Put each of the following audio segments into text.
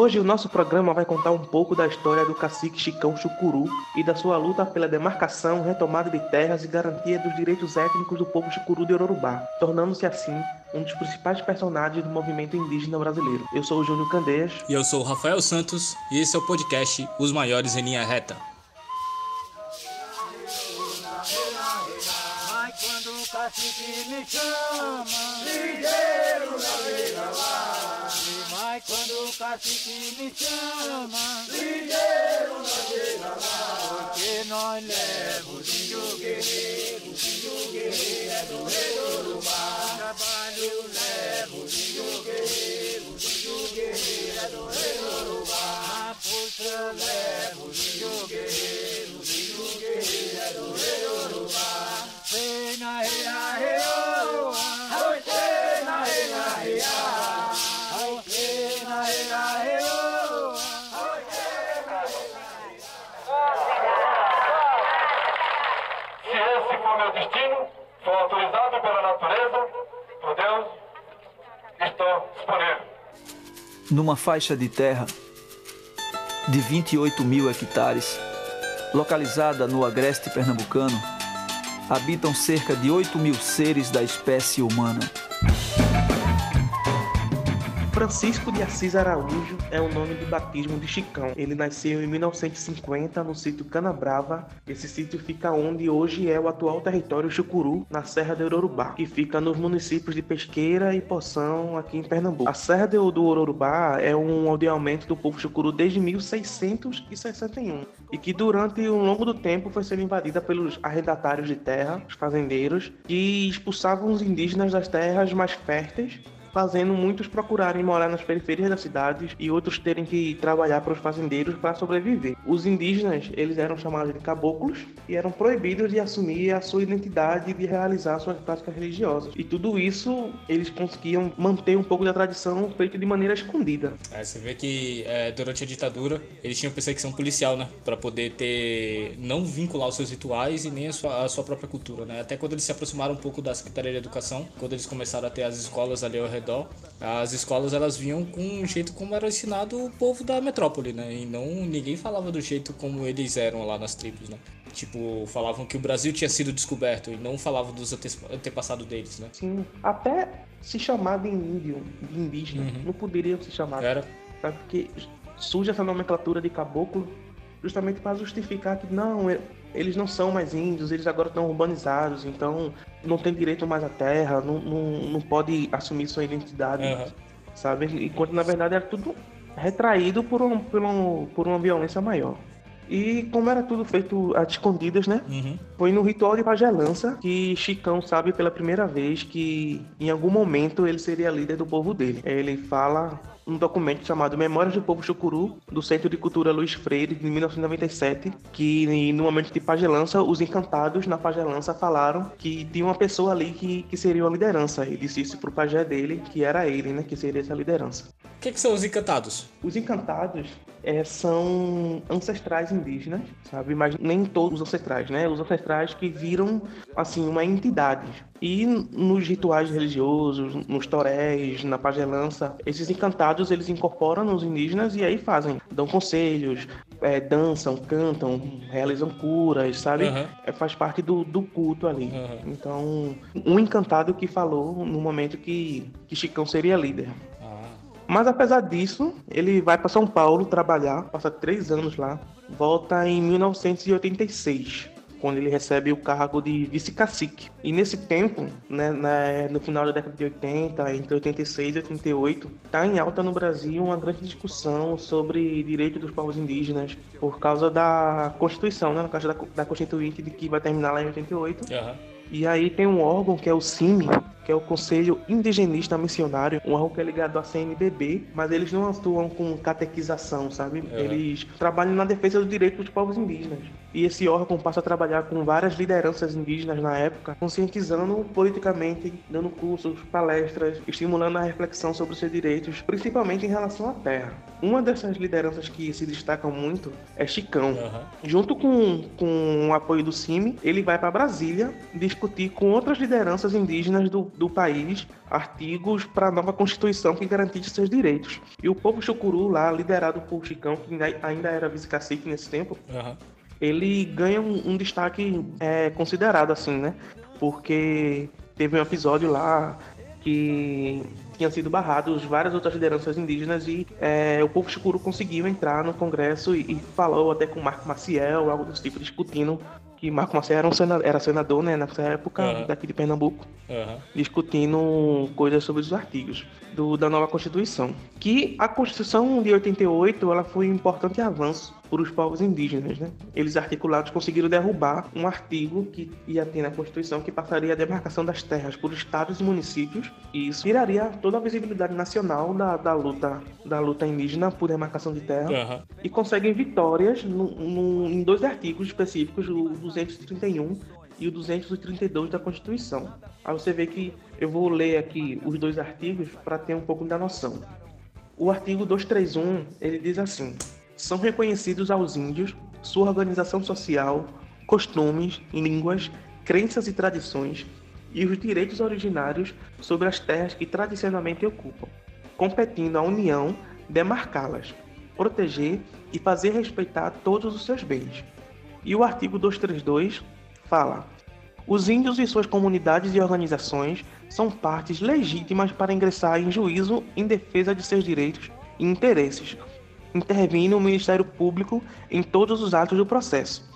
Hoje o nosso programa vai contar um pouco da história do cacique Chicão Chucuru e da sua luta pela demarcação, retomada de terras e garantia dos direitos étnicos do povo chucuru de Ororubá, tornando-se assim um dos principais personagens do movimento indígena brasileiro. Eu sou o Júnior Candeias. E eu sou o Rafael Santos e esse é o podcast Os Maiores em Linha Reta. quando o cacique me chama, quando o cacique me chama, ligeiro na lá. Porque nós levamos o índio guerreiro, o índio guerreiro é do rei do Urubá. Trabalho leva o índio guerreiro, o índio guerreiro é do rei do Urubá. A força eu pela natureza, por Deus, estou disponível. Numa faixa de terra de 28 mil hectares, localizada no agreste pernambucano, habitam cerca de 8 mil seres da espécie humana. Francisco de Assis Araújo é o nome de batismo de Chicão. Ele nasceu em 1950 no sítio Canabrava. Esse sítio fica onde hoje é o atual território Chucuru, na Serra do Ororubá, que fica nos municípios de Pesqueira e Poção, aqui em Pernambuco. A Serra do Ororubá é um aldeamento do povo Chucuru desde 1661 e que durante um longo do tempo foi sendo invadida pelos arrendatários de terra, os fazendeiros, que expulsavam os indígenas das terras mais férteis fazendo muitos procurarem morar nas periferias das cidades e outros terem que trabalhar para os fazendeiros para sobreviver. Os indígenas, eles eram chamados de caboclos e eram proibidos de assumir a sua identidade e de realizar suas práticas religiosas. E tudo isso eles conseguiam manter um pouco da tradição feita de maneira escondida. É, você vê que é, durante a ditadura eles tinham perseguição policial, né, para poder ter não vincular os seus rituais e nem a sua, a sua própria cultura, né? Até quando eles se aproximaram um pouco da Secretaria de Educação, quando eles começaram a ter as escolas ali ao redor as escolas elas vinham com um jeito como era ensinado o povo da metrópole, né? E não ninguém falava do jeito como eles eram lá nas tribos, né? Tipo, falavam que o Brasil tinha sido descoberto e não falavam dos antepassados deles, né? Sim, até se chamar de índio, de indígena, uhum. não poderiam se chamar. Era. Porque surge essa nomenclatura de caboclo justamente para justificar que não, eles não são mais índios, eles agora estão urbanizados, então não tem direito mais à terra, não, não, não pode assumir sua identidade, uhum. sabe? Enquanto na verdade era tudo retraído por, um, por, um, por uma violência maior. E como era tudo feito a escondidas, né? Uhum. Foi no ritual de pagelança que Chicão sabe pela primeira vez que em algum momento ele seria líder do povo dele. Ele fala um documento chamado Memórias do Povo Chucuru, do Centro de Cultura Luiz Freire, de 1997, que no momento de pagelança, os encantados na pagelança falaram que tinha uma pessoa ali que, que seria uma liderança. E disse isso pro pajé dele, que era ele, né, que seria essa liderança. O que, que são os encantados? Os encantados é, são ancestrais indígenas, sabe? Mas nem todos os ancestrais, né? Os ancestrais que viram, assim, uma entidade. E nos rituais religiosos, nos toréis, na pagelança, esses encantados eles incorporam nos indígenas e aí fazem, dão conselhos, é, dançam, cantam, realizam curas, sabe? Uhum. É, faz parte do, do culto ali. Uhum. Então, um encantado que falou no momento que, que Chicão seria líder. Mas apesar disso, ele vai para São Paulo trabalhar, passa três anos lá, volta em 1986 quando ele recebe o cargo de vice-cacique. E nesse tempo, né, no final da década de 80, entre 86 e 88, está em alta no Brasil uma grande discussão sobre direitos dos povos indígenas por causa da Constituição, né, no caso da, da Constituinte, de que vai terminar lá em 88. Uhum. E aí tem um órgão que é o CIMI, que é o Conselho Indigenista Missionário, um órgão que é ligado à CNBB, mas eles não atuam com catequização, sabe? É. Eles trabalham na defesa dos direitos dos povos indígenas. E esse órgão passa a trabalhar com várias lideranças indígenas na época, conscientizando politicamente, dando cursos, palestras, estimulando a reflexão sobre seus direitos, principalmente em relação à terra. Uma dessas lideranças que se destacam muito é Chicão. Aham. Junto com, com o apoio do CIMI, ele vai para Brasília discutir com outras lideranças indígenas do, do país artigos para a nova Constituição que garantisse seus direitos. E o povo chucuru lá, liderado por Chicão, que ainda- era vice-cacique nesse tempo, Aham. ele ganha um, um destaque é, considerado, assim, né? Porque teve um episódio lá que tinha sido barrados várias outras lideranças indígenas e é, o povo chucuru conseguiu entrar no Congresso e, e falou até com Marco Maciel, algo desse tipo, discutindo que Marco Maciel era, um sena- era senador, né, nessa época, Aham. daqui de Pernambuco Aham. discutindo coisas sobre os artigos do- da nova Constituição. Que a Constituição de 88 ela foi um importante avanço para os povos indígenas. Né? Eles articulados conseguiram derrubar um artigo que ia ter na Constituição que passaria a demarcação das terras por estados e municípios e isso tiraria toda a visibilidade nacional da, da luta da luta indígena por demarcação de terra Aham. e conseguem vitórias no- no- em dois artigos específicos, o 231 e o 232 da Constituição. Aí você vê que eu vou ler aqui os dois artigos para ter um pouco da noção. O artigo 231, ele diz assim: são reconhecidos aos índios sua organização social, costumes, línguas, crenças e tradições e os direitos originários sobre as terras que tradicionalmente ocupam, competindo à União demarcá-las, proteger e fazer respeitar todos os seus bens. E o artigo 232 fala: os índios e suas comunidades e organizações são partes legítimas para ingressar em juízo em defesa de seus direitos e interesses, intervindo o Ministério Público em todos os atos do processo.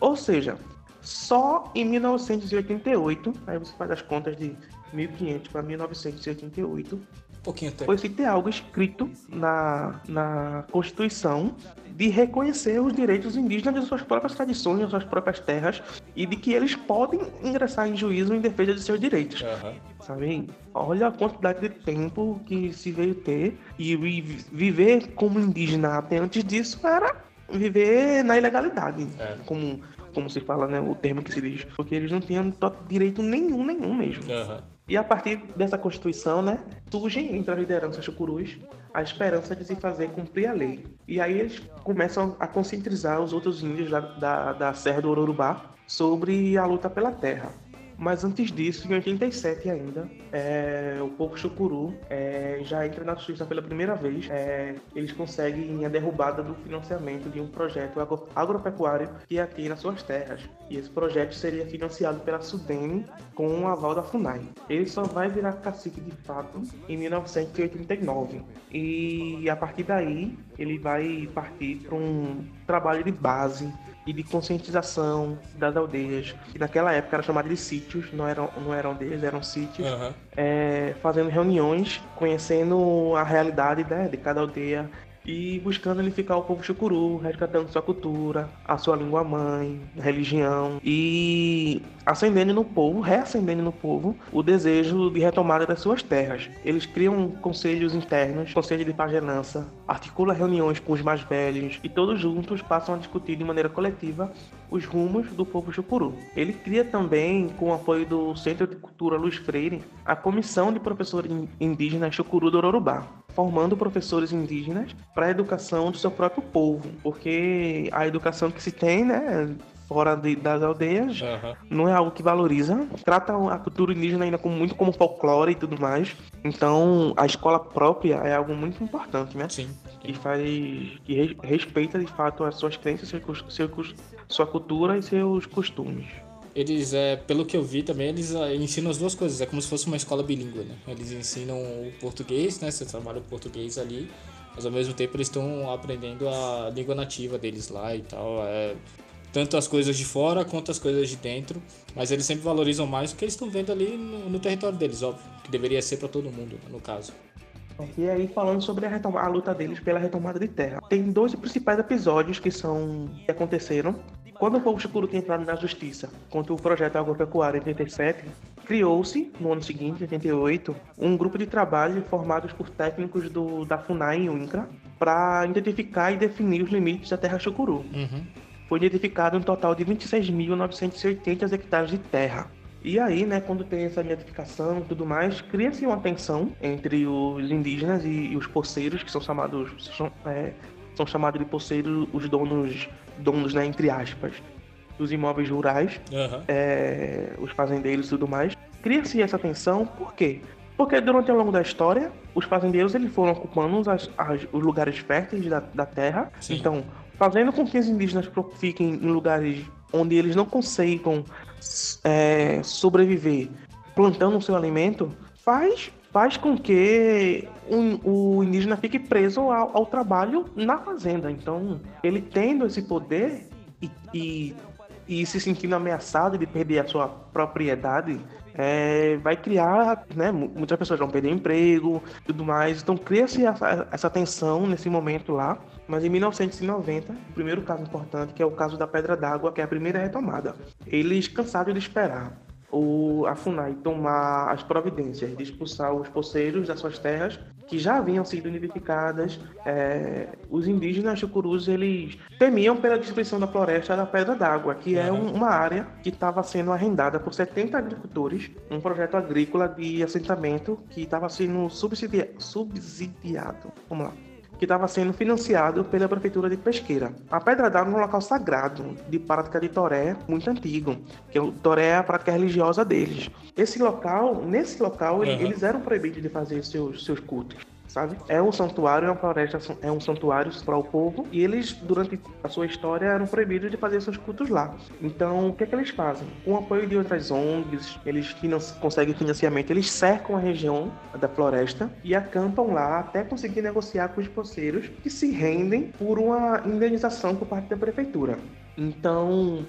Ou seja, só em 1988, aí você faz as contas de 1500 para 1988, Um pouquinho até. foi se ter algo escrito na, na Constituição de reconhecer os direitos indígenas de suas próprias tradições, de suas próprias terras e de que eles podem ingressar em juízo em defesa de seus direitos. Aham. Sabe? Olha a quantidade de tempo que se veio ter e vi- viver como indígena até antes disso era viver na ilegalidade, É. como, como se fala, né, o termo que se diz, porque eles não tinham to- direito nenhum, nenhum mesmo. Aham. E a partir dessa Constituição, né, surge entre as lideranças chucurus a esperança de se fazer cumprir a lei. E aí eles começam a conscientizar os outros índios da, da, da Serra do Ororubá sobre a luta pela terra. Mas antes disso, em 87 ainda, é, o povo chucuru é, já entra na justiça pela primeira vez. É, eles conseguem a derrubada do financiamento de um projeto agro- agropecuário que ia ter nas suas terras. E esse projeto seria financiado pela Sudene com o aval da FUNAI. Ele só vai virar cacique de fato em 1989. E a partir daí, ele vai partir para um trabalho de base e de conscientização das aldeias, que naquela época era chamada de sítios, não eram, não eram aldeias, eram sítios, Aham. é, fazendo reuniões, conhecendo a realidade né, de cada aldeia e buscando unificar o povo chucuru, resgatando sua cultura, a sua língua mãe, religião e acendendo no povo, reacendendo no povo o desejo de retomada das suas terras. Eles criam conselhos internos, conselho de pagenança, articulam reuniões com os mais velhos e todos juntos passam a discutir de maneira coletiva os rumos do povo chucuru. Ele cria também, com o apoio do Centro de Cultura Luiz Freire, a Comissão de Professores Indígenas Chucuru do Ororubá, formando professores indígenas para a educação do seu próprio povo, porque a educação que se tem, né, fora de- das aldeias, Aham. não é algo que valoriza, trata a cultura indígena ainda como, muito como folclore e tudo mais. Então, a escola própria é algo muito importante, né? Sim. Que faz que re- respeita de fato as suas crenças, seu, cus- seu, cus- sua cultura e seus costumes. Eles, é, pelo que eu vi também, eles é, ensinam as duas coisas. É como se fosse uma escola bilíngue, né? Eles ensinam o português, né? Você trabalha o português ali, mas ao mesmo tempo eles estão aprendendo a língua nativa deles lá e tal. É, tanto as coisas de fora quanto as coisas de dentro, mas eles sempre valorizam mais o que eles estão vendo ali no, no território deles, óbvio. Que deveria ser para todo mundo, no caso. E aí falando sobre a, a luta deles pela retomada de terra. Tem dois principais episódios que são que aconteceram. Quando o povo chucuru tinha entrado na justiça contra o projeto agropecuário em 87, criou-se, no ano seguinte, 88, um grupo de trabalho formados por técnicos do, da FUNAI e UNCRA para identificar e definir os limites da terra chucuru. Uhum. foi identificado um total de 26.980 hectares de terra. E aí, né, quando tem essa identificação e tudo mais, cria-se uma tensão entre os indígenas e, e os poceiros, que são chamados são, é, são chamados de poceiros os donos, donos, né, entre aspas, dos imóveis rurais, Aham. é, os fazendeiros e tudo mais. Cria-se essa tensão, por quê? Porque durante ao longo da história, os fazendeiros eles foram ocupando as- as- os lugares férteis da, da terra. Sim. Então, fazendo com que os indígenas fiquem em lugares onde eles não consigam é, sobreviver plantando o seu alimento, faz, faz com que o, o indígena fique preso ao, ao trabalho na fazenda. Então, ele tendo esse poder e, e, e se sentindo ameaçado de perder a sua propriedade, é, vai criar, né? mu- Muitas pessoas vão perder emprego, tudo mais. Então cria-se essa, essa tensão nesse momento lá. Mas em 1990, o primeiro caso importante, que é o caso da Pedra d'Água, que é a primeira retomada. Eles cansados de esperar o, a FUNAI tomar as providências de expulsar os poceiros das suas terras, que já haviam sido identificadas. é, os indígenas chucurus, eles temiam pela destruição da floresta da Pedra d'Água, que é um- uma área que estava sendo arrendada por 70 agricultores, um projeto agrícola de assentamento que estava sendo subsidia- subsidiado. Vamos lá que estava sendo financiado pela prefeitura de Pesqueira. A Pedra d'Água é um local sagrado de prática de toré muito antigo, que o toré é a prática religiosa deles. Esse local, nesse local, Aham. eles eram proibidos de fazer seus seus cultos. Sabe? É um santuário, é uma floresta, é um santuário para o povo e eles, durante a sua história, eram proibidos de fazer seus cultos lá. Então, o que é que eles fazem? Com o apoio de outras ONGs, eles conseguem financiamento, eles cercam a região da floresta e acampam lá até conseguir negociar com os poceiros que se rendem por uma indenização por parte da prefeitura. Então,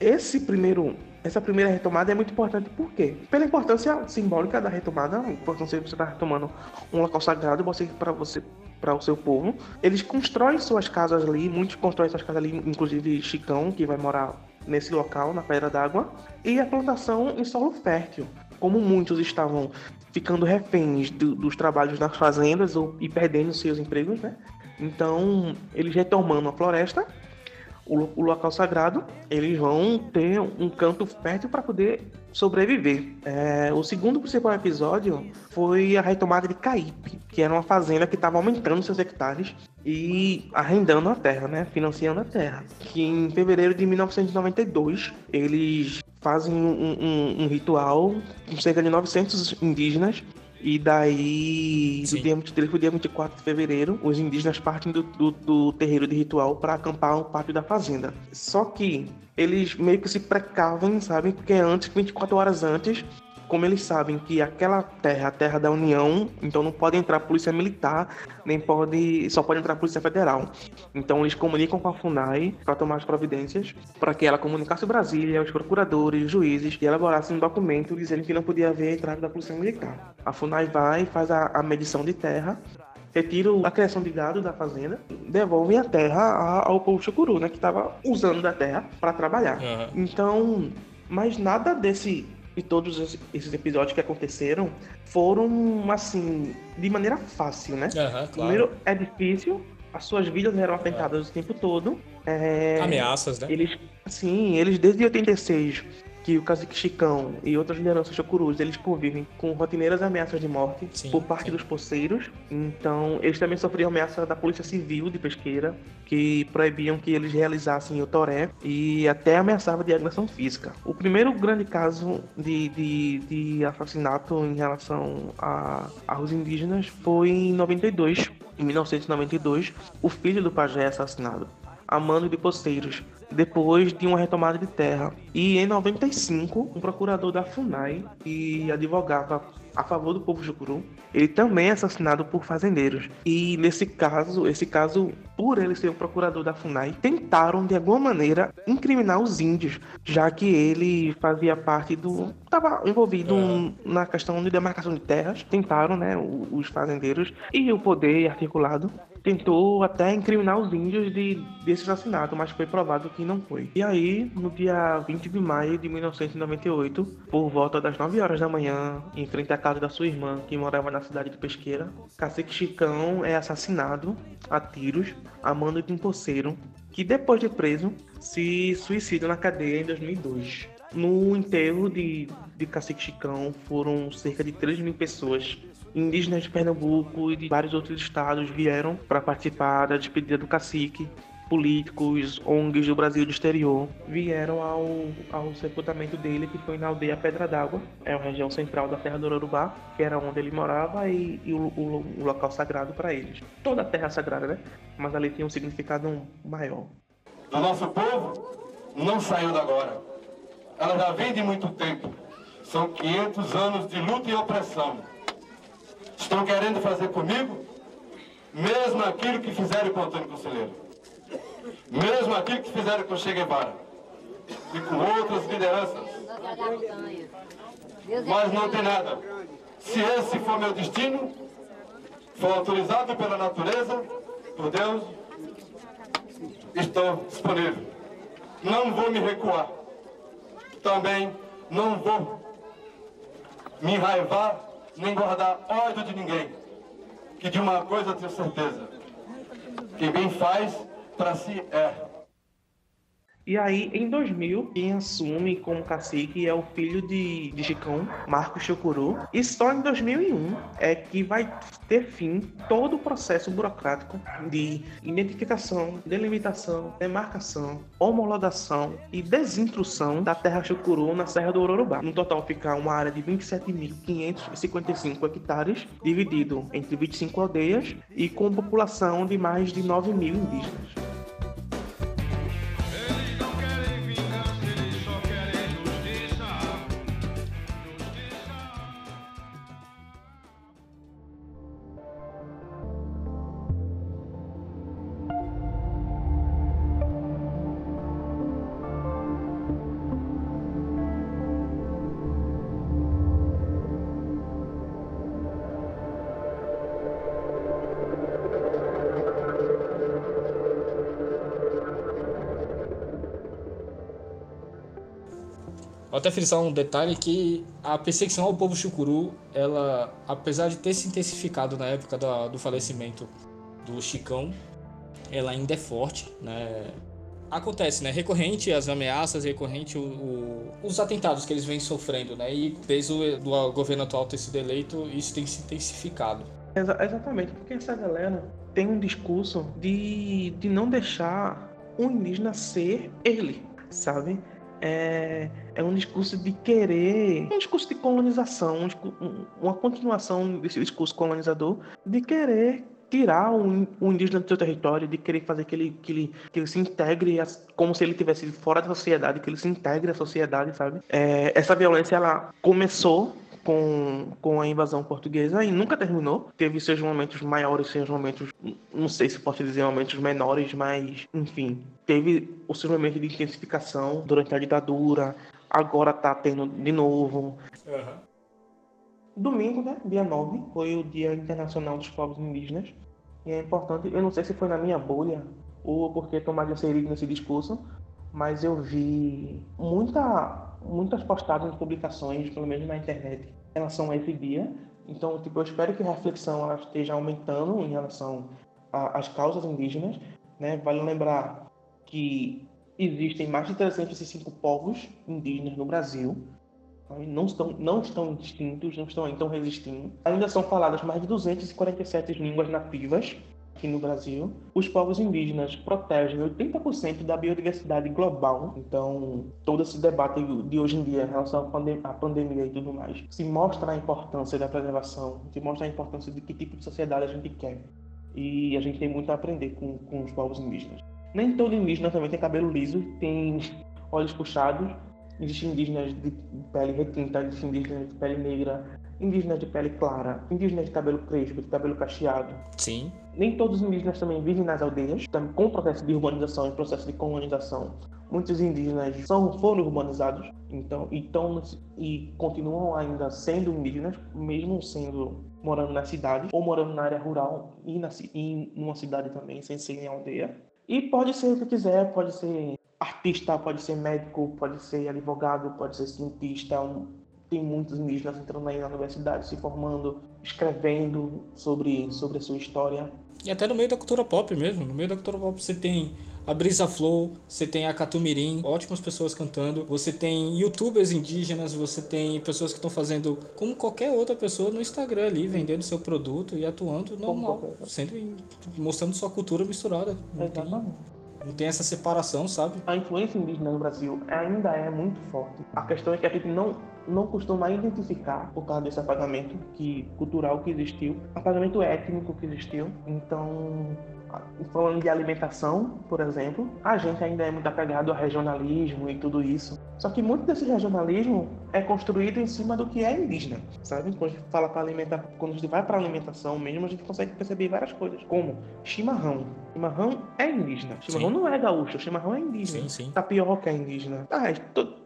esse primeiro, essa primeira retomada é muito importante por quê? Pela importância simbólica da retomada, importância você estar retomando um local sagrado para você para o seu povo. Eles constroem suas casas ali, muitos constroem suas casas ali, inclusive Chicão, que vai morar nesse local, na Pedra d'Água, e a plantação em solo fértil. Como muitos estavam ficando reféns do- dos trabalhos nas fazendas ou, e perdendo seus empregos, né? Então, eles retomando a floresta, o, o local sagrado, eles vão ter um canto fértil para poder sobreviver. É, o segundo principal episódio foi a retomada de Caípe, que era uma fazenda que estava aumentando seus hectares e arrendando a terra, né? Financiando a terra. Que em fevereiro de 1992, eles fazem um, um- um ritual com cerca de 900 indígenas e daí, Sim. do dia 23 pro dia 24 de fevereiro, os indígenas partem do, do- do terreiro de ritual para acampar no pátio da fazenda. Só que eles meio que se precavem, sabe? Porque antes, 24 horas antes, como eles sabem que aquela terra é a terra da União, então não pode entrar polícia militar, nem pode. só pode entrar polícia federal. Então eles comunicam com a FUNAI para tomar as providências, para que ela comunicasse Brasília, os procuradores, os juízes, e elaborasse um documento dizendo que não podia haver entrada da polícia militar. A FUNAI vai, faz a, a medição de terra, retira a criação de gado da fazenda, devolve a terra ao povo chucuru, né, que estava usando da terra para trabalhar. Aham. Então, mas nada desse de todos esse- esses episódios que aconteceram foram assim de maneira fácil, né? Aham, claro. Primeiro é difícil, as suas vidas eram afetadas o tempo todo. É, Ameaças, né? eles, sim, eles desde 86 que o cacique Chicão e outras lideranças chocurus, eles convivem com rotineiras ameaças de morte Sim, por parte sim. dos poceiros. Então, eles também sofriam ameaça da Polícia Civil de Pesqueira, que proibiam que eles realizassem o toré e até ameaçava de agressão física. O primeiro grande caso de, de, de assassinato em relação a, aos indígenas foi em 92. Em 1992, o filho do pajé é assassinado a mando de poceiros, depois de uma retomada de terra. E em 95, um procurador da FUNAI, que advogava a favor do povo jucuru, ele também é assassinado por fazendeiros. E nesse caso, esse caso, por ele ser um procurador da FUNAI, tentaram de alguma maneira incriminar os índios, já que ele fazia parte do. estava envolvido Aham. na questão de demarcação de terras. Tentaram, né, os fazendeiros e o poder articulado tentou até incriminar os índios de, desse assassinato, mas foi provado que não foi. E aí, no dia 20 de maio de 1998, por volta das 9 horas da manhã, em frente à casa da sua irmã, que morava na cidade de Pesqueira, Cacique Chicão é assassinado a tiros a mando de um poceiro que, depois de preso, se suicida na cadeia em 2002. No enterro de, de Cacique Chicão foram cerca de 3 mil pessoas. Indígenas de Pernambuco e de vários outros estados vieram para participar da despedida do cacique. Políticos, ONGs do Brasil do exterior vieram ao, ao sepultamento dele, que foi na aldeia Pedra d'Água, é uma região central da Terra do Urubá, que era onde ele morava e, e o, o, o local sagrado para eles. Toda a terra sagrada, né? Mas ali tinha um significado maior. O nosso povo não saiu da agora. Ela já vem de muito tempo. São 500 anos de luta e opressão. Estão querendo fazer comigo mesmo aquilo que fizeram com Antônio Conselheiro. Mesmo aquilo que fizeram com Che Guevara. E com outras lideranças. Mas não tem nada. Se esse for meu destino, for autorizado pela natureza, por Deus, estou disponível. Não vou me recuar. Também não vou me enraivar nem guardar ódio de ninguém. Que de uma coisa eu tenho certeza: quem bem faz, para si é. E aí, em 2000, quem assume como cacique é o filho de, de Chicão, Marcos Chucuru. E só em 2001 é que vai ter fim todo o processo burocrático de identificação, delimitação, demarcação, homologação e desinstrução da terra Chucuru na Serra do Ororubá. No total fica uma área de 27.555 hectares, dividido entre 25 aldeias e com população de mais de 9 mil indígenas. Até frisar um detalhe que a perseguição ao povo chucuru, ela, apesar de ter se intensificado na época do, falecimento do Chicão, ela ainda é forte, né? Acontece, né? Recorrente as ameaças, recorrente o, o, os atentados que eles vêm sofrendo, né? E desde o do governo atual ter sido eleito, isso tem se intensificado. Exa exatamente, porque essa galera tem um discurso de, de não deixar o indígena ser ele, sabe? É, é um discurso de querer, um discurso de colonização, uma continuação desse discurso colonizador, de querer tirar o, o indígena do seu território, de querer fazer que ele, que ele, que ele se integre como se ele tivesse fora da sociedade, que ele se integre à sociedade, sabe? É, essa violência, ela começou com, com a invasão portuguesa e nunca terminou. Teve seus momentos maiores, seus momentos, não sei se posso dizer momentos menores, mas enfim, teve o seu momento de intensificação durante a ditadura, agora tá tendo de novo. Uhum. Domingo, né, dia 9, foi o Dia Internacional dos Povos Indígenas. E é importante, eu não sei se foi na minha bolha ou porque tomar inserido nesse discurso, mas eu vi muita, muitas postagens, publicações, pelo menos na internet, em relação a esse dia. Então, tipo, eu espero que a reflexão esteja aumentando em relação às causas indígenas. Né? Vale lembrar que existem mais de 305 povos indígenas no Brasil. Não estão, não estão extintos, não estão, estão resistindo. Ainda são faladas mais de 247 línguas nativas aqui no Brasil. Os povos indígenas protegem 80% da biodiversidade global. Então, todo esse debate de hoje em dia em relação à, pandem pandemia e tudo mais, se mostra a importância da preservação, se mostra a importância de que tipo de sociedade a gente quer. E a gente tem muito a aprender com, com os povos indígenas. Nem todo indígena também tem cabelo liso, tem olhos puxados. Existem indígenas de pele retinta, existem indígenas de pele negra, indígenas de pele clara, indígenas de cabelo crespo, de cabelo cacheado. Sim. Nem todos os indígenas também vivem nas aldeias, com o processo de urbanização e processo de colonização. Muitos indígenas são, foram urbanizados, então, então e continuam ainda sendo indígenas, mesmo sendo morando na cidade ou morando na área rural e, na, e numa cidade também, sem ser em aldeia. E pode ser o que quiser, pode ser artista, pode ser médico, pode ser advogado, pode ser cientista, um, tem muitos indígenas entrando aí na universidade, se formando, escrevendo sobre, sobre a sua história. E até no meio da cultura pop mesmo. No meio da cultura pop você tem a Brisa Flow, você tem a Catumirim, ótimas pessoas cantando, você tem youtubers indígenas, você tem pessoas que estão fazendo como qualquer outra pessoa no Instagram ali, vendendo seu produto e atuando normal, sendo mostrando sua cultura misturada. Não tem, não tem essa separação, sabe? A influência indígena no Brasil ainda é muito forte. A questão é que a gente não não costuma identificar por causa desse apagamento que cultural que existiu, apagamento étnico que existiu. Então, falando de alimentação, por exemplo, a gente ainda é muito apegado ao regionalismo e tudo isso. Só que muito desse regionalismo é construído em cima do que é indígena, sabe? Quando a gente fala para alimentar, quando a gente vai para alimentação mesmo, a gente consegue perceber várias coisas, como chimarrão. Chimarrão é indígena. Chimarrão sim. não é gaúcho, chimarrão é indígena. Sim, sim. Tapioca é indígena. Ah, é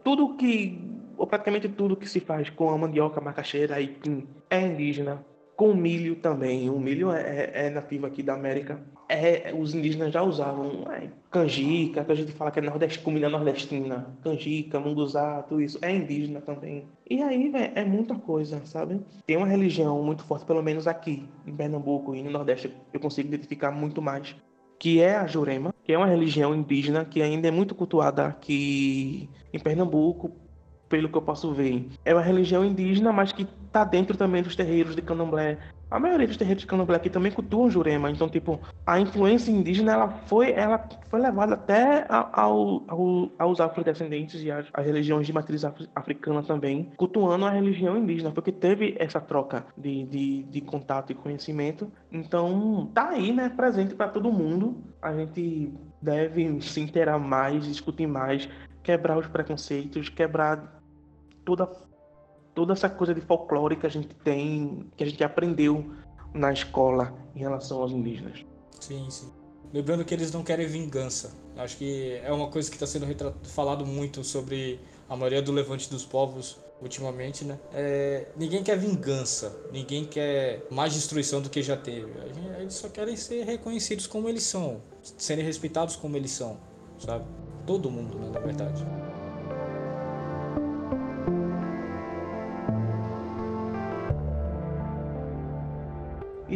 tudo que ou praticamente tudo que se faz com a mandioca, macaxeira, aipim, é indígena. Com milho também. O milho é, é, é nativo aqui da América. É, os indígenas já usavam é, canjica, que a gente fala que é nordest, comida nordestina. Canjica, munguzá, tudo isso. É indígena também. E aí, véio, é muita coisa, sabe? Tem uma religião muito forte, pelo menos aqui, em Pernambuco e no Nordeste, eu consigo identificar muito mais que é a Jurema, que é uma religião indígena que ainda é muito cultuada aqui em Pernambuco, pelo que eu posso ver. É uma religião indígena, mas que está dentro também dos terreiros de candomblé. A maioria dos terreiros de candomblé aqui também cultuam jurema, então tipo a influência indígena ela foi ela foi levada até ao, ao, aos afrodescendentes e às religiões de matriz africana também, cultuando a religião indígena, porque teve essa troca de, de, de contato e conhecimento. Então tá aí, né, presente para todo mundo. A gente deve se inteirar mais, discutir mais, quebrar os preconceitos, quebrar toda toda essa coisa de folclore que a gente tem, que a gente aprendeu na escola em relação aos indígenas. Sim, sim. Lembrando que eles não querem vingança. Acho que é uma coisa que está sendo falado muito sobre a maioria do levante dos povos ultimamente, né? É, ninguém quer vingança, ninguém quer mais destruição do que já teve. Eles só querem ser reconhecidos como eles são, serem respeitados como eles são, sabe? Todo mundo, né, na verdade.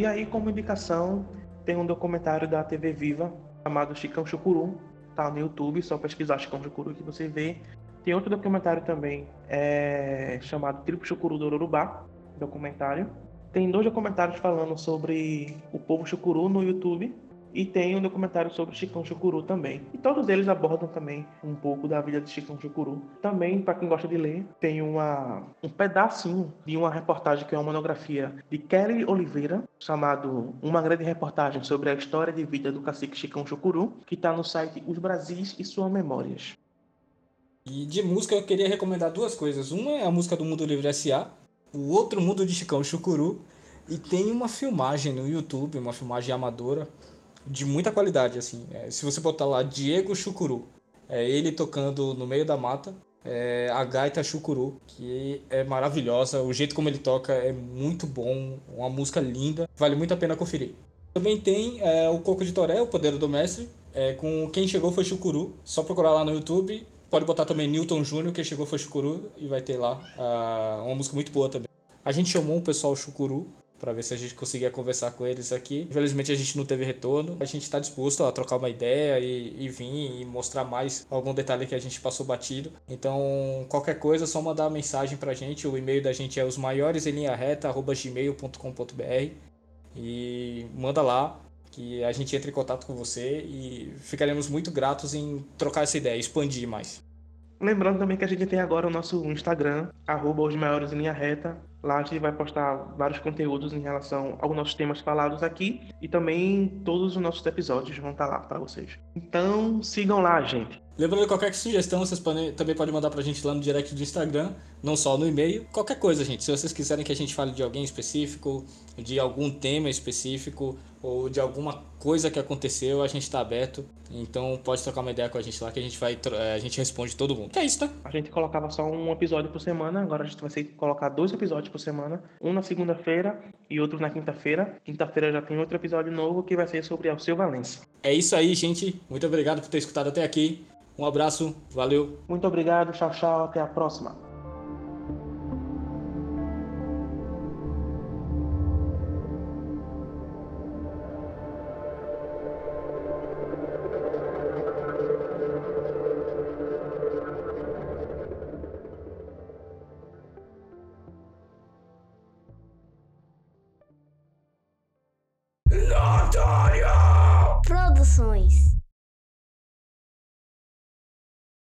E aí, como indicação, tem um documentário da TV Viva chamado Chicão Chucuru. Tá no YouTube, só pesquisar Chicão Chucuru que você vê. Tem outro documentário também é, chamado Tribo Chucuru do Urubá, documentário. Tem dois documentários falando sobre o povo chucuru no YouTube. E tem um documentário sobre Chicão Chucuru também. E todos eles abordam também um pouco da vida de Chicão Chucuru. Também, para quem gosta de ler, tem uma, um pedacinho de uma reportagem que é uma monografia de Kelly Oliveira, chamado Uma Grande Reportagem sobre a História de Vida do Cacique Chicão Chucuru, que está no site Os Brasis e Suas Memórias. E de música eu queria recomendar duas coisas. Uma é a música do Mundo Livre S.A., o outro Mundo de Chicão Chucuru, e tem uma filmagem no YouTube, uma filmagem amadora, de muita qualidade, assim. É, se você botar lá Diego Chucuru, é ele tocando no meio da mata, é, a gaita Chucuru, que é maravilhosa, o jeito como ele toca é muito bom, uma música linda, vale muito a pena conferir. Também tem é, o Coco de Toré, o Poder do Mestre, é, com Quem Chegou Foi Chucuru, só procurar lá no YouTube, pode botar também Newton Júnior, Quem Chegou Foi Chucuru, e vai ter lá uh, uma música muito boa também. A gente chamou o pessoal Chucuru para ver se a gente conseguia conversar com eles aqui. Infelizmente a gente não teve retorno. A gente está disposto a trocar uma ideia e, e vir e mostrar mais algum detalhe que a gente passou batido. Então, qualquer coisa, é só mandar uma mensagem para a gente. O e-mail da gente é os maiores em linha reta, gmail.com.br e manda lá que a gente entra em contato com você e ficaremos muito gratos em trocar essa ideia, expandir mais. Lembrando também que a gente tem agora o nosso Instagram, arroba os maiores em linha reta. Lá a gente vai postar vários conteúdos em relação aos nossos temas falados aqui e também todos os nossos episódios vão estar lá para vocês. Então sigam lá, gente. Lembrando que qualquer sugestão vocês podem, também podem mandar pra gente lá no direct do Instagram, não só no e-mail. Qualquer coisa, gente. Se vocês quiserem que a gente fale de alguém específico, de algum tema específico, ou de alguma coisa que aconteceu, a gente tá aberto. Então pode trocar uma ideia com a gente lá que a gente vai eh, a gente responde todo mundo. Que é isso, tá? A gente colocava só um episódio por semana, agora a gente vai colocar dois episódios por semana, um na segunda-feira e outro na quinta-feira. Quinta-feira já tem outro episódio novo que vai ser sobre Alceu Valença. É isso aí, gente. Muito obrigado por ter escutado até aqui. Um abraço, valeu. Muito obrigado, tchau, tchau, até a próxima.